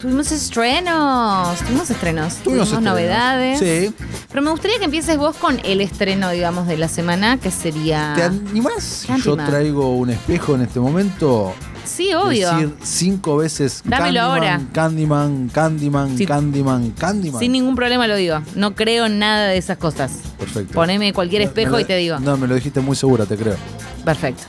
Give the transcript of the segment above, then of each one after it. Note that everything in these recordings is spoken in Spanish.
Tuvimos estrenos, tuvimos estrenos, Tuvimos estrenos. novedades. Sí. Pero me gustaría que empieces vos con el estreno, digamos, de la semana, que sería. ¿Te animás? ¿Te Yo traigo un espejo en este momento. Sí, obvio. Decir cinco veces Dámelo ahora. Candyman, Candyman, Sí. Candyman, Candyman. Sin ningún problema lo digo. No creo en nada de esas cosas. Perfecto. Poneme cualquier espejo lo- y te digo. No, me lo dijiste muy segura, te creo. Perfecto.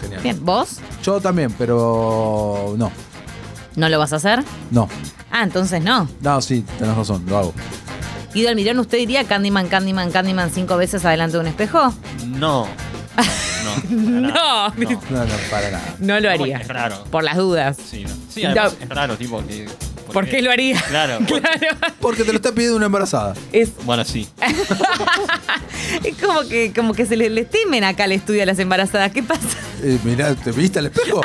Genial. Bien, ¿vos? Yo también, pero no, ¿No lo vas a hacer? no. Ah, entonces no. No, sí, tenés razón, lo hago. Guido Almirón, ¿usted diría Candyman, Candyman, Candyman cinco veces adelante de un espejo? No. No. No. No. No, no, para nada. No lo haría. Es raro. Por las dudas. Sí, no. sí además No. es raro, tipo que. ¿Por qué lo haría? Claro. Claro. Porque te lo está pidiendo una embarazada. Es, Bueno, sí. es como que como que se les, les temen acá al estudio a las embarazadas. ¿Qué pasa? Eh, mirá, ¿te viste al espejo?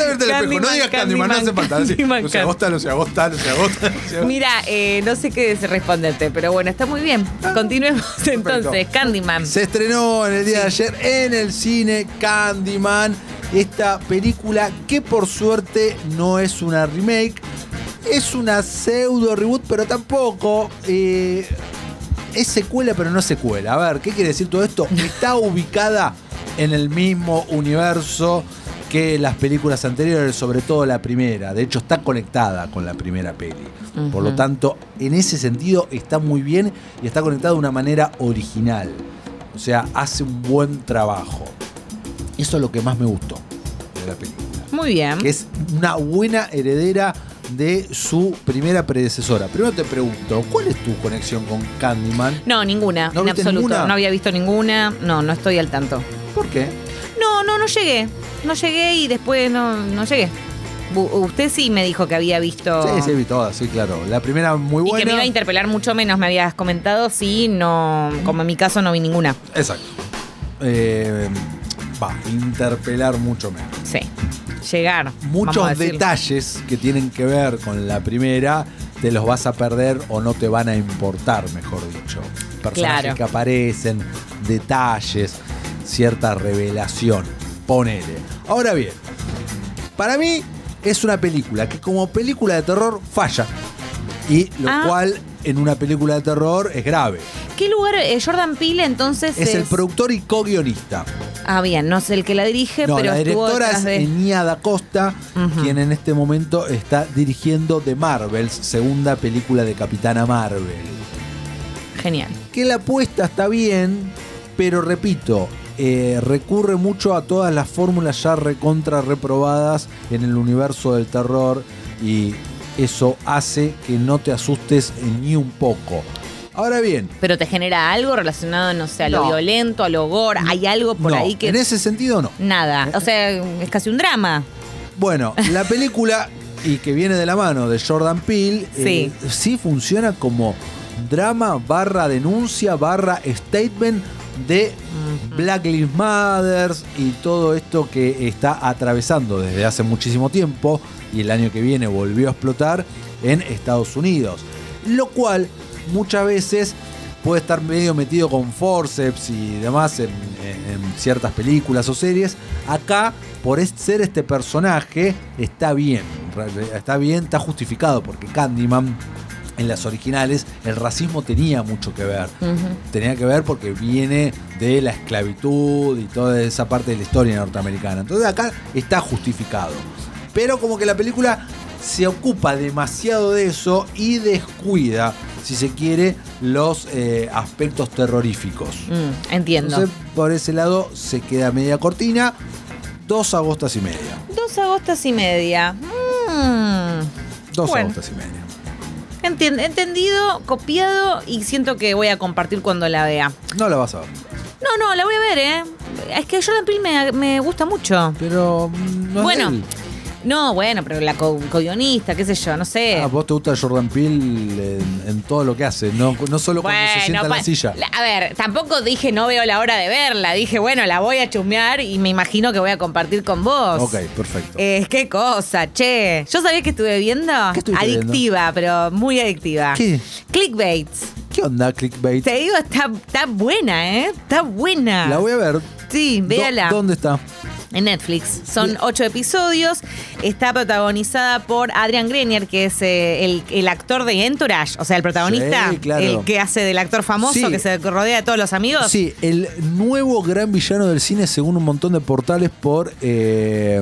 Anda a verte al espejo. No digas Candyman, no hace falta. No se agosta, no se agosta, no se agota. Mira, eh, no sé qué responderte, pero bueno, está muy bien. Continuemos entonces. Candyman. Se estrenó en el día de ayer en el cine Candyman, esta película que por suerte no es una remake, es una pseudo reboot, pero tampoco eh, es secuela, pero no es secuela. A ver, ¿qué quiere decir todo esto? Está ubicada en el mismo universo que las películas anteriores, sobre todo la primera. De hecho, está conectada con la primera peli. Por lo tanto, en ese sentido está muy bien y está conectada de una manera original. O sea, hace un buen trabajo. Eso es lo que más me gustó de la película. Muy bien. Que es una buena heredera de su primera predecesora. Primero te pregunto, ¿cuál es tu conexión con Candyman? No, ninguna, ¿No en absoluto. ninguna? No había visto ninguna. No, no estoy al tanto. ¿Por qué? No, llegué. No llegué y después no, no llegué. Usted sí me dijo que había visto. Sí, sí, vi todas, sí, claro. La primera muy Y buena. que me iba a interpelar mucho menos, me habías comentado. Sí, no. Como en mi caso no vi ninguna. Exacto. Eh, va, interpelar mucho menos. Sí. Llegar. Muchos detalles que tienen que ver con la primera te los vas a perder o no te van a importar, mejor dicho. Personajes Claro. que aparecen, detalles, cierta revelación. Ponele. Ahora bien, para mí es una película que como película de terror falla. Y lo Ah. cual en una película de terror es grave. ¿Qué lugar? eh, Jordan Peele entonces Es el productor y co-guionista. Ah, bien, no sé el que la dirige, No, pero la directora es de... Da Costa, quien en este momento está dirigiendo The Marvels, segunda película de Capitana Marvel. Genial. Que la apuesta está bien, pero repito, eh, recurre mucho a todas las fórmulas ya recontra reprobadas en el universo del terror y eso hace que no te asustes ni un poco. Ahora bien, Pero te genera algo relacionado, no sé, a lo No. violento, a lo gore. Hay algo por no, ahí que. en ese sentido no. Nada. O sea, es casi un drama. Bueno, la película, y que viene de la mano de Jordan Peele, eh, sí funciona como drama barra denuncia barra statement de Black Lives Matter y todo esto que está atravesando desde hace muchísimo tiempo y el año que viene volvió a explotar en Estados Unidos. Lo cual muchas veces puede estar medio metido con forceps y demás en, en- ciertas películas o series. Acá, por ser este personaje, está bien. Está bien, está justificado porque Candyman en las originales el racismo tenía mucho que ver. Tenía que ver porque viene de la esclavitud y toda esa parte de la historia norteamericana. Entonces acá está justificado. Pero como que la película se ocupa demasiado de eso y descuida, si se quiere, los eh, aspectos terroríficos. Mm, entiendo. Entonces, por ese lado se queda media cortina, dos agostas y media. Dos agostas y media. Mm. Dos Bueno. agostas y media. Entendido, copiado y siento que voy a compartir cuando la vea. No la vas a ver. No, no, la voy a ver, ¿eh? Es que Jordan Peele me, me gusta mucho. Pero mm, no es Bueno, él. No, bueno, pero la co- co-guionista, qué sé yo, no sé. Ah, vos te gusta Jordan Peele en, en todo lo que hace, no, no solo cuando se sienta en la pa- silla. la- a ver, tampoco dije no veo la hora de verla. Dije, bueno, la voy a chusmear y me imagino que voy a compartir con vos. Ok, perfecto. Eh, qué cosa, che. ¿Yo sabía que estuve viendo? ¿Qué estuviste adictiva, pero muy adictiva. ¿Qué? Clickbaits. ¿Qué onda, clickbait? Te digo, está, está buena, ¿eh? Está buena. La voy a ver. Sí, Do- véala. ¿Dónde está? En Netflix. Son ocho episodios. Está protagonizada por Adrian Grenier, que es eh, el, el actor de Entourage. O sea, el protagonista. Sí, claro. El que hace del actor famoso, Sí. que se rodea de todos los amigos. Sí, el nuevo gran villano del cine, según un montón de portales, por. eh,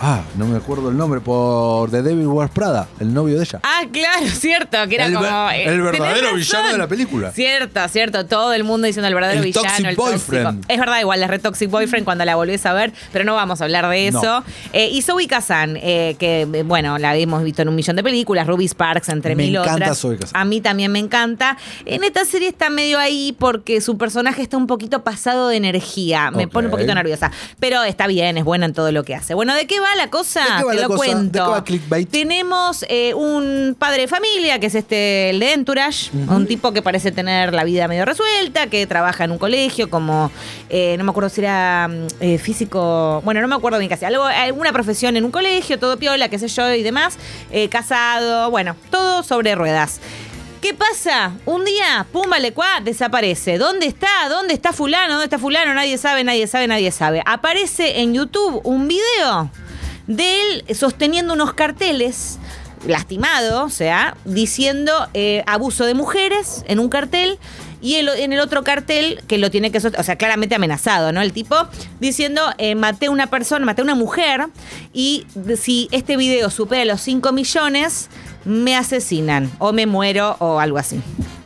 ah, no me acuerdo el nombre, por The Devil Wears Prada, el novio de ella. Ah, claro, cierto, que era El como. eh, el verdadero tenés razón. villano de la película. Cierto, cierto. Todo el mundo diciendo el verdadero El villano. toxic el boyfriend. tóxico. Es verdad, igual, la Red Toxic Boyfriend cuando la volvés a ver, pero no vamos a hablar de eso. No. Eh, y Zoe Kazan, eh, que, eh, bueno, la hemos visto en un millón de películas, Ruby Sparks, entre Me mil encanta otras. Zoe Kazan. A mí también me encanta. En esta serie está medio ahí porque su personaje está un poquito pasado de energía. Me pone un poquito nerviosa. Pero está bien, es buena en todo lo que hace. Bueno, ¿de qué va la cosa? ¿De qué va Te la lo cosa? cuento. ¿De qué va Clickbait? Tenemos eh, un padre de familia, que es este, el de Entourage, un tipo que parece tener la vida medio resuelta, que trabaja en un colegio como, eh, no me acuerdo si era mm, eh, físico, bueno, no me acuerdo bien algo, alguna profesión en un colegio, todo piola, qué sé yo, y demás, eh, casado, bueno, todo sobre ruedas. ¿Qué pasa? Un día, pum, vale, cuá, desaparece. ¿Dónde está? ¿Dónde está fulano? ¿Dónde está fulano? Nadie sabe, nadie sabe, nadie sabe. Aparece en YouTube un video de él sosteniendo unos carteles, lastimado, o sea, diciendo eh, abuso de mujeres en un cartel. Y el- en el otro cartel, que lo tiene que o sea, claramente amenazado, ¿no? El tipo diciendo, eh, maté a una persona, maté a una mujer, y si este video supera los 5 millones, me asesinan, o me muero, o algo así.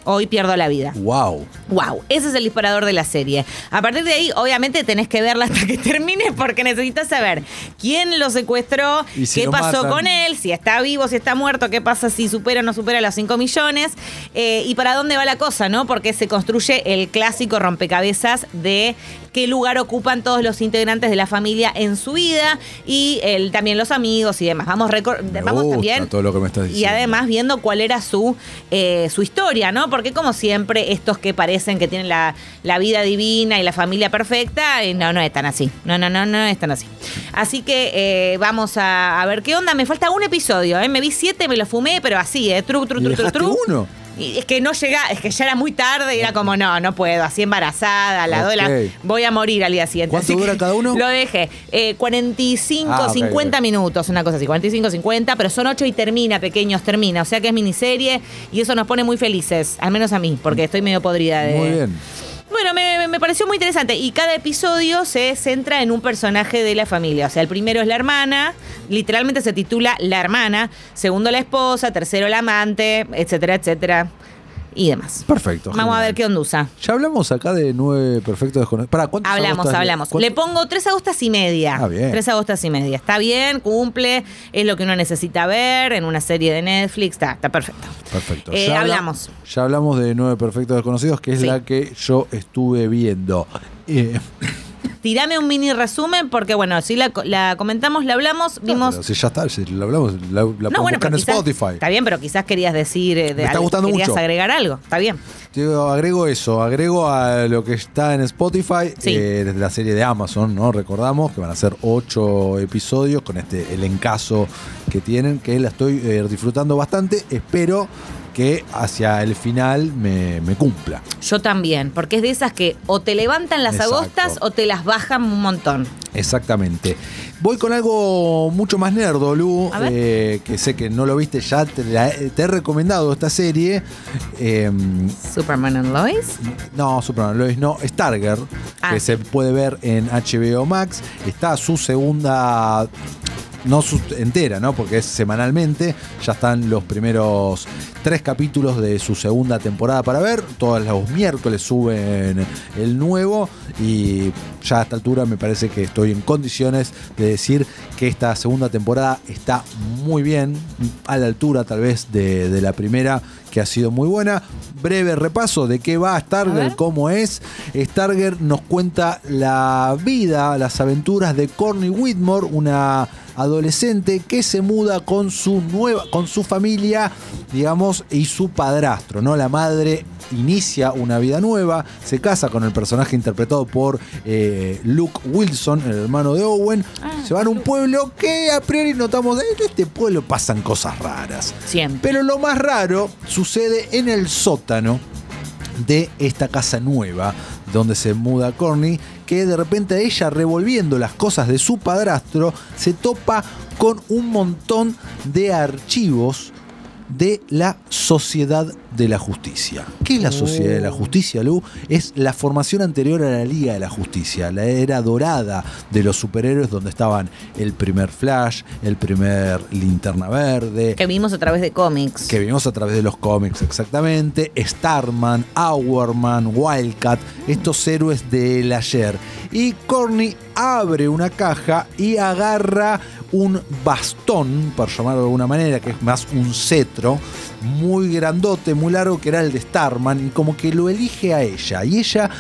Hoy pierdo la vida. ¡Wow! Wow, ese es el disparador de la serie. A partir de ahí, obviamente, tenés que verla hasta que termine porque necesitas saber quién lo secuestró, Y si qué pasó matan. con él, si está vivo, si está muerto, qué pasa si supera o no supera los 5 millones eh, y para dónde va la cosa, ¿no? Porque se construye el clásico rompecabezas de qué lugar ocupan todos los integrantes de la familia en su vida y el, también los amigos y demás. Vamos, Me vamos gusta también todo lo que me estás y diciendo. además viendo cuál era su, eh, su historia, ¿no? Porque como siempre, estos que parecen que tienen la, la vida divina y la familia perfecta, eh, no, no es tan así. No, no, no, no es tan así. Así que eh, vamos a, a ver qué onda. Me falta un episodio, ¿eh? Me vi siete, me lo fumé, pero así, ¿eh? Tru, tru, ¿Y tru, tru, tru. uno? Y es que no llega, es que ya era muy tarde y era como, no, no puedo, así embarazada, la Ok. doy la- voy a morir al día siguiente. ¿Cuánto Así dura cada uno? Lo dejé. Eh, 45, Ah, ok, 50 ok. minutos, una cosa así, 45, 50, pero son 8 y termina, pequeños, termina. O sea que es miniserie y eso nos pone muy felices, al menos a mí, porque estoy medio podrida de... Muy bien. Me, pareció muy interesante y cada episodio se centra en un personaje de la familia. O sea, el primero es la hermana, literalmente se titula La hermana, segundo la esposa, tercero la amante, etcétera, etcétera y demás. Perfecto. Vamos a ver qué ondusa. Ya hablamos acá de nueve perfectos desconocidos. Para, ¿cuántos Hablamos, agostas- hablamos. Le pongo tres agostas y media. Ah, bien. Tres agostas y media. Está bien, cumple, es lo que uno necesita ver en una serie de Netflix. Está, está perfecto. Perfecto. Eh, Ya habla- hablamos. Ya hablamos de Nueve Perfectos Desconocidos, que es Sí. la que yo estuve viendo. Eh, Tirame un mini resumen, porque bueno, si la, la comentamos, la hablamos, vimos. pero si ya está, si la hablamos, la, la podemos buscar pero en quizás- Spotify. Está bien, pero quizás querías decir. eh, de Me está algo, gustando querías mucho. agregar algo. Está bien. Yo agrego eso, agrego a lo que está en Spotify, Sí. eh, desde la serie de Amazon, ¿no? Recordamos que van a ser ocho episodios con este elencazo que tienen, que la estoy eh, disfrutando bastante. Espero que hacia el final me, me cumpla. Yo también, porque es de esas que o te levantan las Exacto. agostas o te las bajan un montón. Exactamente. Voy con algo mucho más nerdo, Lu, eh, que sé que no lo viste ya, te, la- te he recomendado esta serie. Eh, Superman and Lois. no, Superman Lois, no, Starger, Ah, que sí. se puede ver en HBO Max. Está su segunda, no entera, ¿no? Porque es semanalmente. Ya están los primeros tres capítulos de su segunda temporada para ver. Todos los miércoles suben el nuevo. Y ya a esta altura me parece que estoy en condiciones de decir que esta segunda temporada está muy bien, a la altura tal vez de, de la primera, que ha sido muy buena. Breve repaso de qué va ver. cómo es. Starger nos cuenta la vida, las aventuras de Corny Whitmore, una adolescente que se muda con su nueva, con su familia, digamos, y su padrastro, ¿no? La madre inicia una vida nueva, se casa con el personaje interpretado por eh, Luke Wilson, el hermano de Owen. Ah, se van a un pueblo que a priori notamos, "Eh, en este pueblo pasan cosas raras. Siempre. Pero lo más raro sucede en el sótano de esta casa nueva donde se muda Corny, que de repente ella revolviendo las cosas de su padrastro se topa con un montón de archivos de la Sociedad de la Justicia. ¿Qué es la Sociedad de la Justicia, Lu? Es la formación anterior a la Liga de la Justicia, la era dorada de los superhéroes donde estaban el primer Flash, el primer Linterna Verde, Que vimos a través de cómics. que vimos a través de los cómics exactamente, Starman, Hourman, Wildcat, estos héroes del ayer. Y Corny abre una caja y agarra un bastón, por llamarlo de alguna manera, que es más un cetro, muy grandote, muy largo, que era el de Starman, y como que lo elige a ella. Y ella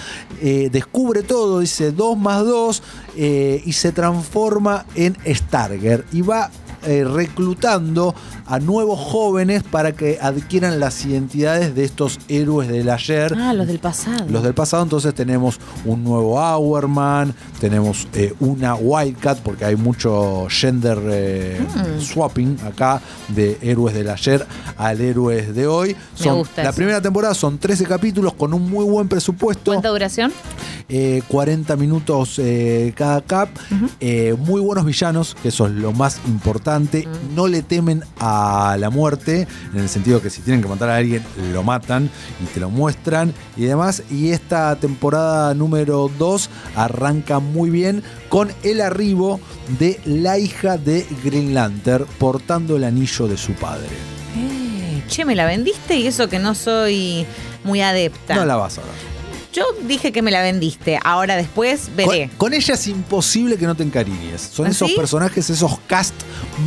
eh, descubre todo, dice 2 más 2, y se transforma en Starger. Y va eh, reclutando a nuevos jóvenes para que adquieran las identidades de estos héroes del ayer. Ah, los del pasado. Los del pasado, entonces tenemos un nuevo Hourman, tenemos eh, una Wildcat, porque hay mucho gender eh, Mm. swapping acá de héroes del ayer al héroes de hoy. Son, gusta la eso. primera temporada son 13 capítulos con un muy buen presupuesto. ¿Cuánta duración? Eh, 40 minutos eh, cada cap. Muy buenos villanos, que eso es lo más importante. No le temen a la muerte, en el sentido que si tienen que matar a alguien, lo matan y te lo muestran y demás. Y esta temporada número 2 arranca muy bien con el arribo de la hija de Green Lantern portando el anillo de su padre. Eh, che, me la vendiste y eso que no soy muy adepta. No la vas a ver. Yo dije que me la vendiste. Ahora después veré. Con, con ella es imposible que no te encariñes. Son ¿Ah, esos personajes, esos cast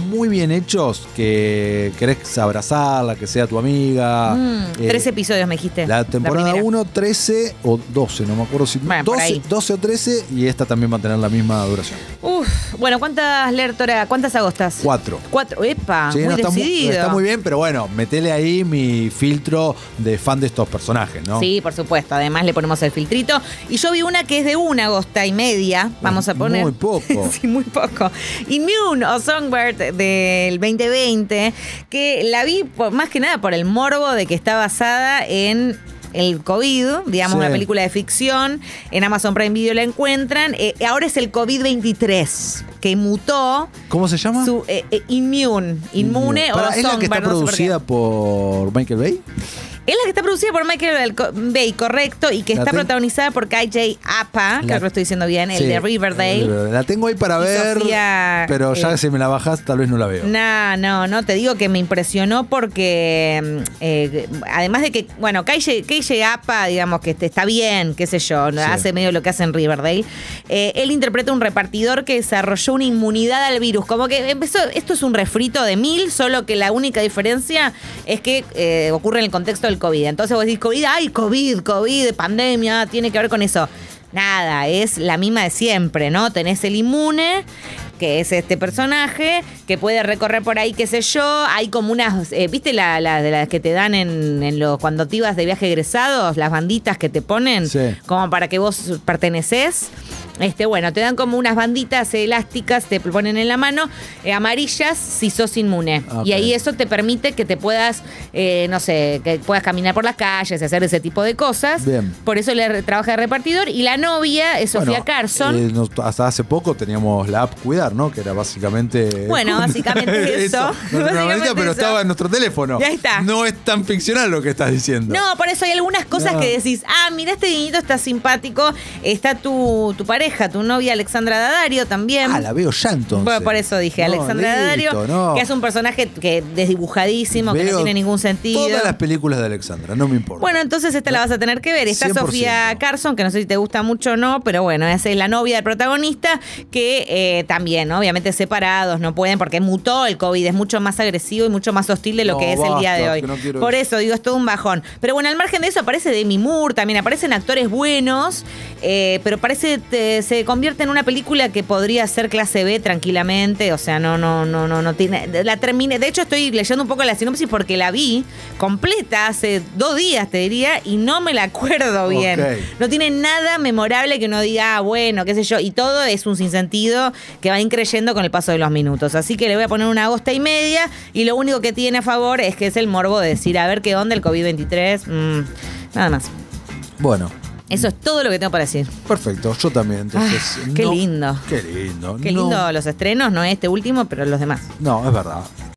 muy bien hechos que querés abrazarla, que sea tu amiga. Mm, Eh, tres episodios me dijiste. La temporada primera. 1, 13 o 12, no me acuerdo si. Bueno, por 12, ahí. 12 o 13 y esta también va a tener la misma duración. Uf, bueno, ¿cuántas lertora, cuántas agostas? 4. Cuatro. Epa, Sí, muy no, está, muy, decidido. está muy bien, pero bueno, metele ahí mi filtro de fan de estos personajes, ¿no? Sí, por supuesto. Además le ponemos el filtrito. Y yo vi una que es de una agosta y media. Vamos a poner. Muy poco. sí, muy poco. Immune o Songbird del 2020, que la vi por- más que nada por el morbo de que está basada en el COVID, digamos, Sí. una película de ficción. En Amazon Prime Video la encuentran. Eh, ahora es el COVID-23, que mutó ¿Cómo se llama? su eh, eh, Immune, inmune Pará, o ¿Es la que está no sé por producida por Michael Bay? Es la que está producida por Michael Bay, correcto, y que La está protagonizada por KJ Apa, que lo estoy diciendo bien, el Sí, de Riverdale. La tengo ahí para Y ver, Sofía, pero ya eh, si me la bajas tal vez no la veo. No, no, no, te digo que me impresionó porque mm, eh, además de que, bueno, KJ, KJ Apa, digamos que está bien, qué sé yo, Sí. hace medio lo que hace en Riverdale, eh, él interpreta un repartidor que desarrolló una inmunidad al virus, como que empezó, esto es un refrito de mil, solo que la única diferencia es que eh, ocurre en el contexto del COVID. Entonces vos decís, COVID, ay, COVID, COVID, pandemia, tiene que ver con eso. Nada, es la misma de siempre, ¿no? Tenés el inmune, que es este personaje, que puede recorrer por ahí, qué sé yo. Hay como unas, eh, ¿viste la, la- de las que te dan en, en los cuando te ibas de viaje egresados? Las banditas que te ponen, Sí. como para que vos perteneces. Este, bueno, te dan como unas banditas elásticas, te ponen en la mano, eh, amarillas si sos inmune. Ok. Y ahí eso te permite que te puedas, eh, no sé, que puedas caminar por las calles, hacer ese tipo de cosas. Bien. Por eso le trabaja de repartidor. Y la novia es Sofía Bueno, Carson. eh, nos- hasta hace poco teníamos la app Cuidar, ¿no? Que era básicamente. Bueno, básicamente eso. No Básicamente bandita, pero eso. estaba en nuestro teléfono. Y ahí está. No es tan ficcional lo que estás diciendo. No, por eso hay algunas cosas No. que decís, ah, mira, este niñito está simpático, está tu, tu pareja, tu novia Alexandra Daddario también. Ah, la veo ya entonces. Bueno, por eso dije, No, Alexandra listo, Daddario, no. que es un personaje que desdibujadísimo, que no tiene ningún sentido. Todas las películas de Alexandra, no me importa. Bueno, entonces esta la vas a tener que ver. Está 100%. Sofía Carson, que no sé si te gusta mucho o no, pero bueno, esa es la novia del protagonista, que eh, también, ¿no? obviamente separados, no pueden, porque mutó el COVID, es mucho más agresivo y mucho más hostil de lo No, que es el día de hoy. no Por eso. digo, es todo un bajón. Pero bueno, al margen de eso aparece Demi Moore, también aparecen actores buenos, eh, pero parece se convierte en una película que podría ser clase B tranquilamente, o sea, no, no, no, no, no tiene. La terminé, de hecho estoy leyendo un poco la sinopsis porque la vi completa hace dos días, te diría, y no me la acuerdo bien. No tiene nada memorable que uno diga, ah, bueno, qué sé yo, y todo es un sinsentido que va increyendo con el paso de los minutos. Así que le voy a poner una agosta y media, y lo único que tiene a favor es que es el morbo de decir, a ver qué onda el COVID-23, mm, nada más. Bueno, Eso es todo lo que tengo para decir. Perfecto, yo también. Entonces, Ah, qué no- lindo. Qué lindo. Qué No- lindo los estrenos, no este último, pero los demás. No, es verdad.